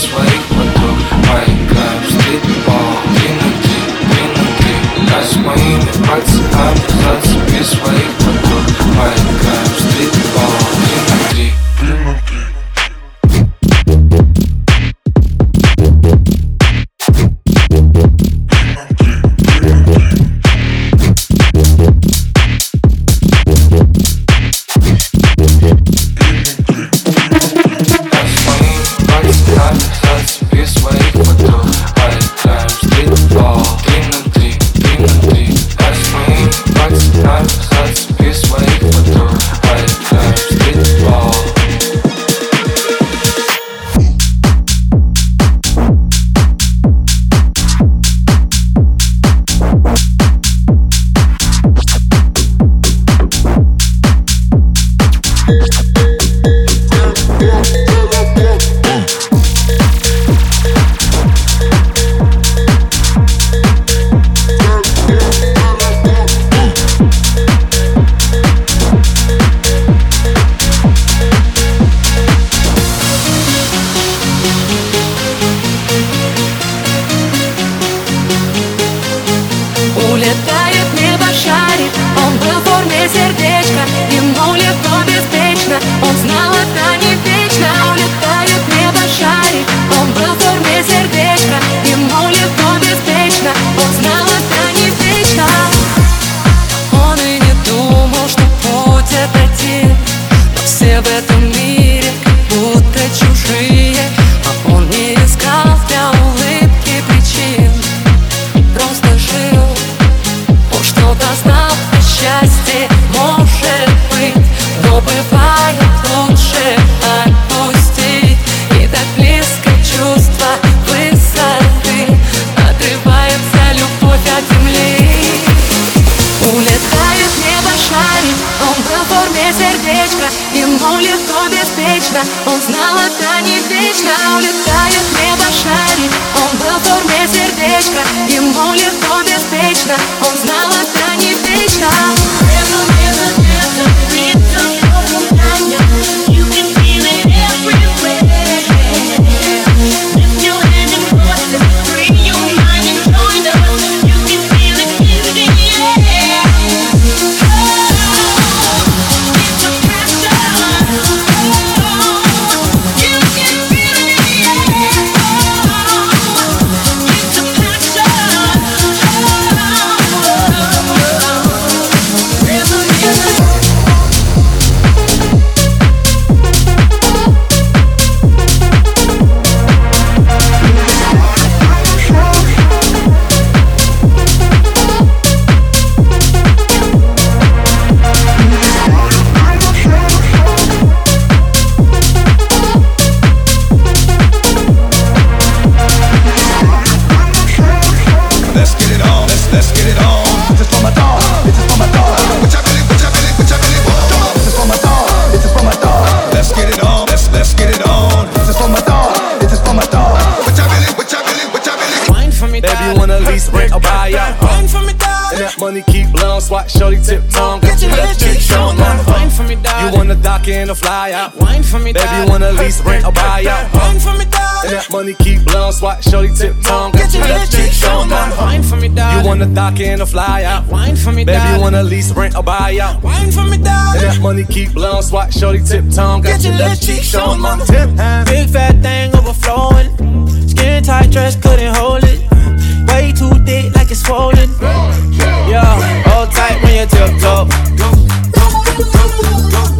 this way. Can fly out. Wine for me, Baby, darling. wanna lease, rent, or buy out. Wine for me, darling. And that money keep blowing, swat, shorty tip tongue. Get your left cheek shown down. Wine for me, darling. you wanna dock in a fly out. Wine for me, Baby, darling. wanna lease, rent, or buy out. Wine for me, dog. And that money keep blowing, swat, shorty, tip tongue. Got your left cheek showing my tip. Big fat thing overflowing. Skin tight dress couldn't hold it. Way too thick, like it's swollen. Yeah, hold tight when you tiptoe. Say something when you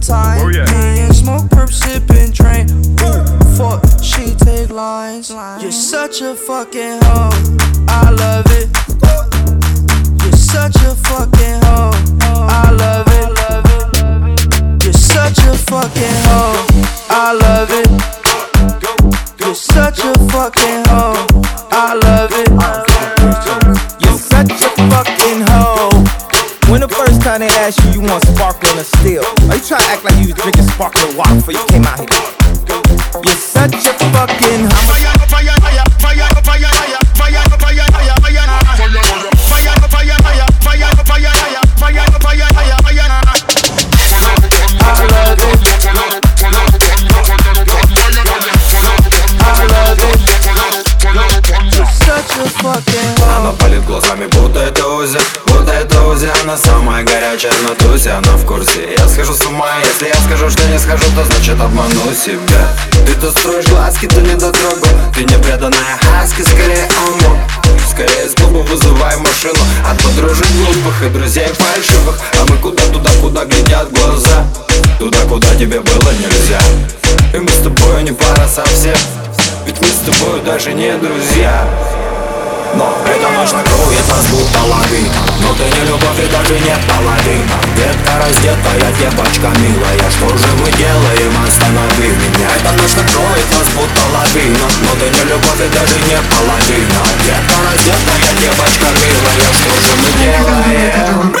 time. Oh, yeah. Smoke, perp, sipping, drain. Ooh, fuck, she take lines. You're such a fucking hoe. I love time they asked you, you want sparkling or still? Are you trying to act like you was drinking sparkling water before you came out here? You're such a fucking hoe. Себя. Ты тут строишь глазки, ты не дотрогу Ты не преданная хаски, скорее омут Скорее с клуба вызывай машину. От подружек глупых и друзей фальшивых. А мы куда туда, куда глядят глаза? Туда, куда тебе было нельзя. И мы с тобой не пара совсем. Ведь мы с тобой даже не друзья нас будто лавина Но ты не любовь и даже нет половина Детка раздетая, девочка милая Что же мы делаем, останови меня Эта ночь накроет нас будто лавина Но ты не любовь и даже не половина Детка раздетая, девочка милая Что же мы делаем?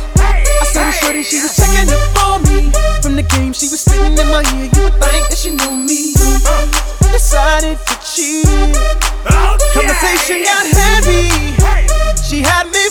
Saw shorty, she was checking up on me. From the game, she was spitting in my ear. You would think that she knew me. Uh, decided to cheat. Oh, Conversation got heavy. She had me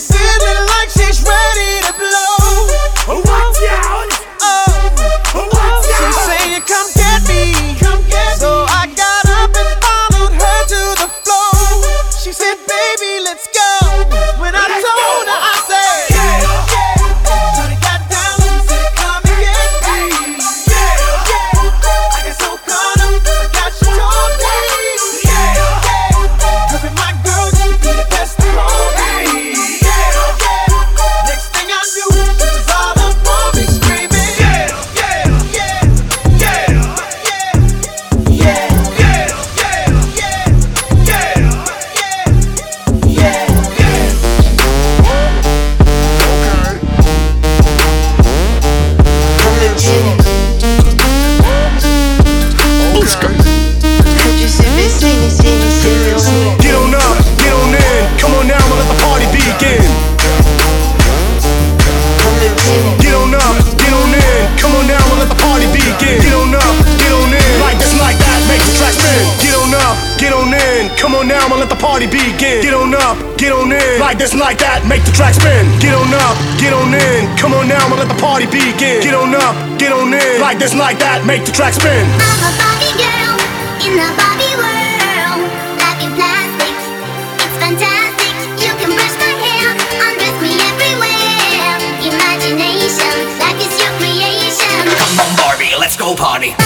let the party begin. Get on up, get on in. Like this, like that, make the track spin. Get on up, get on in. Come on now, and let the party begin. Get on up, get on in. Like this, like that, make the track spin. I'm a Barbie girl in the Barbie world. Life in plastic, it's fantastic. You can brush my hair, undress me everywhere. Imagination, life is your creation. Come on, Barbie, let's go party.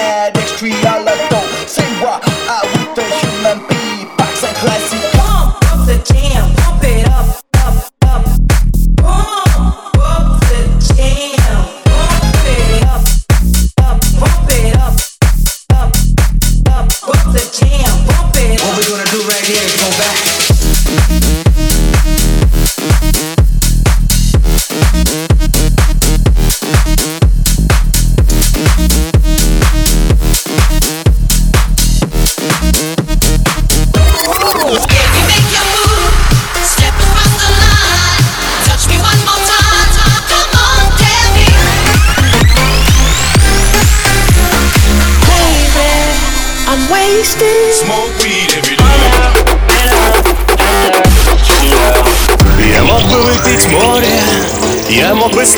Bad extrialado. Say